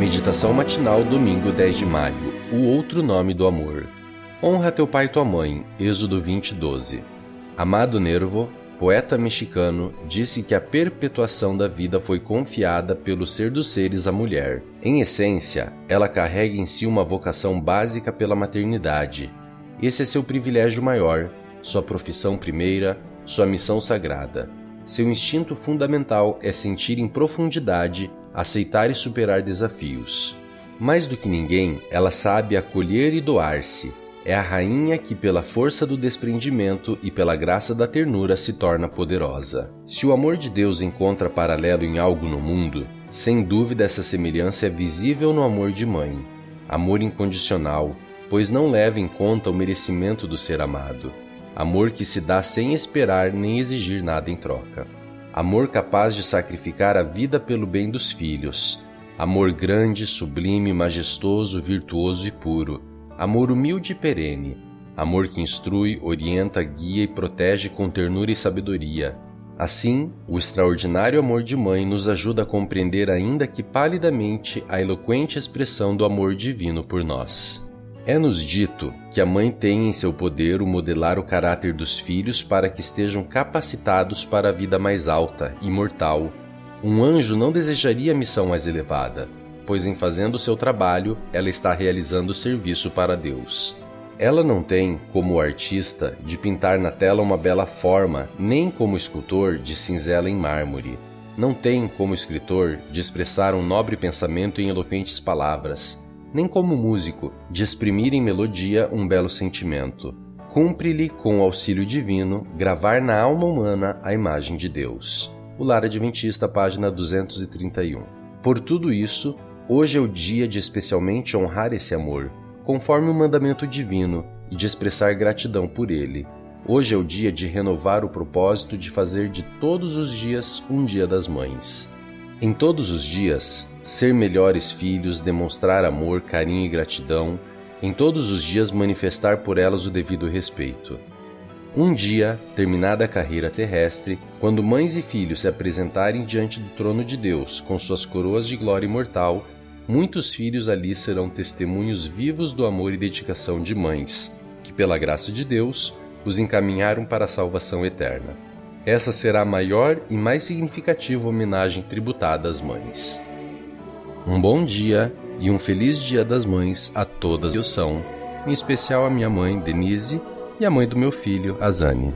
Meditação matinal, domingo 10 de maio. O outro nome do amor. Honra teu pai e tua mãe. Êxodo 20, 12. Amado Nervo, poeta mexicano, disse que a perpetuação da vida foi confiada pelo ser dos seres à mulher. Em essência, ela carrega em si uma vocação básica pela maternidade. Esse é seu privilégio maior, sua profissão primeira, sua missão sagrada. Seu instinto fundamental é sentir em profundidade, aceitar e superar desafios. Mais do que ninguém, ela sabe acolher e doar-se. É a rainha que, pela força do desprendimento e pela graça da ternura, se torna poderosa. Se o amor de Deus encontra paralelo em algo no mundo, sem dúvida essa semelhança é visível no amor de mãe. Amor incondicional, pois não leva em conta o merecimento do ser amado amor que se dá sem esperar nem exigir nada em troca, amor capaz de sacrificar a vida pelo bem dos filhos, amor grande, sublime, majestoso, virtuoso e puro, amor humilde e perene, amor que instrui, orienta, guia e protege com ternura e sabedoria. Assim, o extraordinário amor de mãe nos ajuda a compreender, ainda que palidamente, a eloquente expressão do amor divino por nós. É-nos dito que a mãe tem em seu poder o modelar o caráter dos filhos para que estejam capacitados para a vida mais alta, imortal. Um anjo não desejaria missão mais elevada, pois em fazendo seu trabalho, ela está realizando serviço para Deus. Ela não tem, como artista, de pintar na tela uma bela forma, nem como escultor de cinzela em mármore. Não tem, como escritor, de expressar um nobre pensamento em eloquentes palavras nem como músico, de exprimir em melodia um belo sentimento. Cumpre-lhe, com o auxílio divino, gravar na alma humana a imagem de Deus. O Lar Adventista, página 231. Por tudo isso, hoje é o dia de especialmente honrar esse amor, conforme o mandamento divino, e de expressar gratidão por ele. Hoje é o dia de renovar o propósito de fazer de todos os dias um Dia das Mães. Em todos os dias, ser melhores filhos, demonstrar amor, carinho e gratidão, em todos os dias manifestar por elas o devido respeito. Um dia, terminada a carreira terrestre, quando mães e filhos se apresentarem diante do trono de Deus com suas coroas de glória imortal, muitos filhos ali serão testemunhos vivos do amor e dedicação de mães, que, pela graça de Deus, os encaminharam para a salvação eterna. Essa será a maior e mais significativa homenagem tributada às mães. Um bom dia e um feliz Dia das Mães a todas que são, em especial a minha mãe, Denise, e a mãe do meu filho, Azane.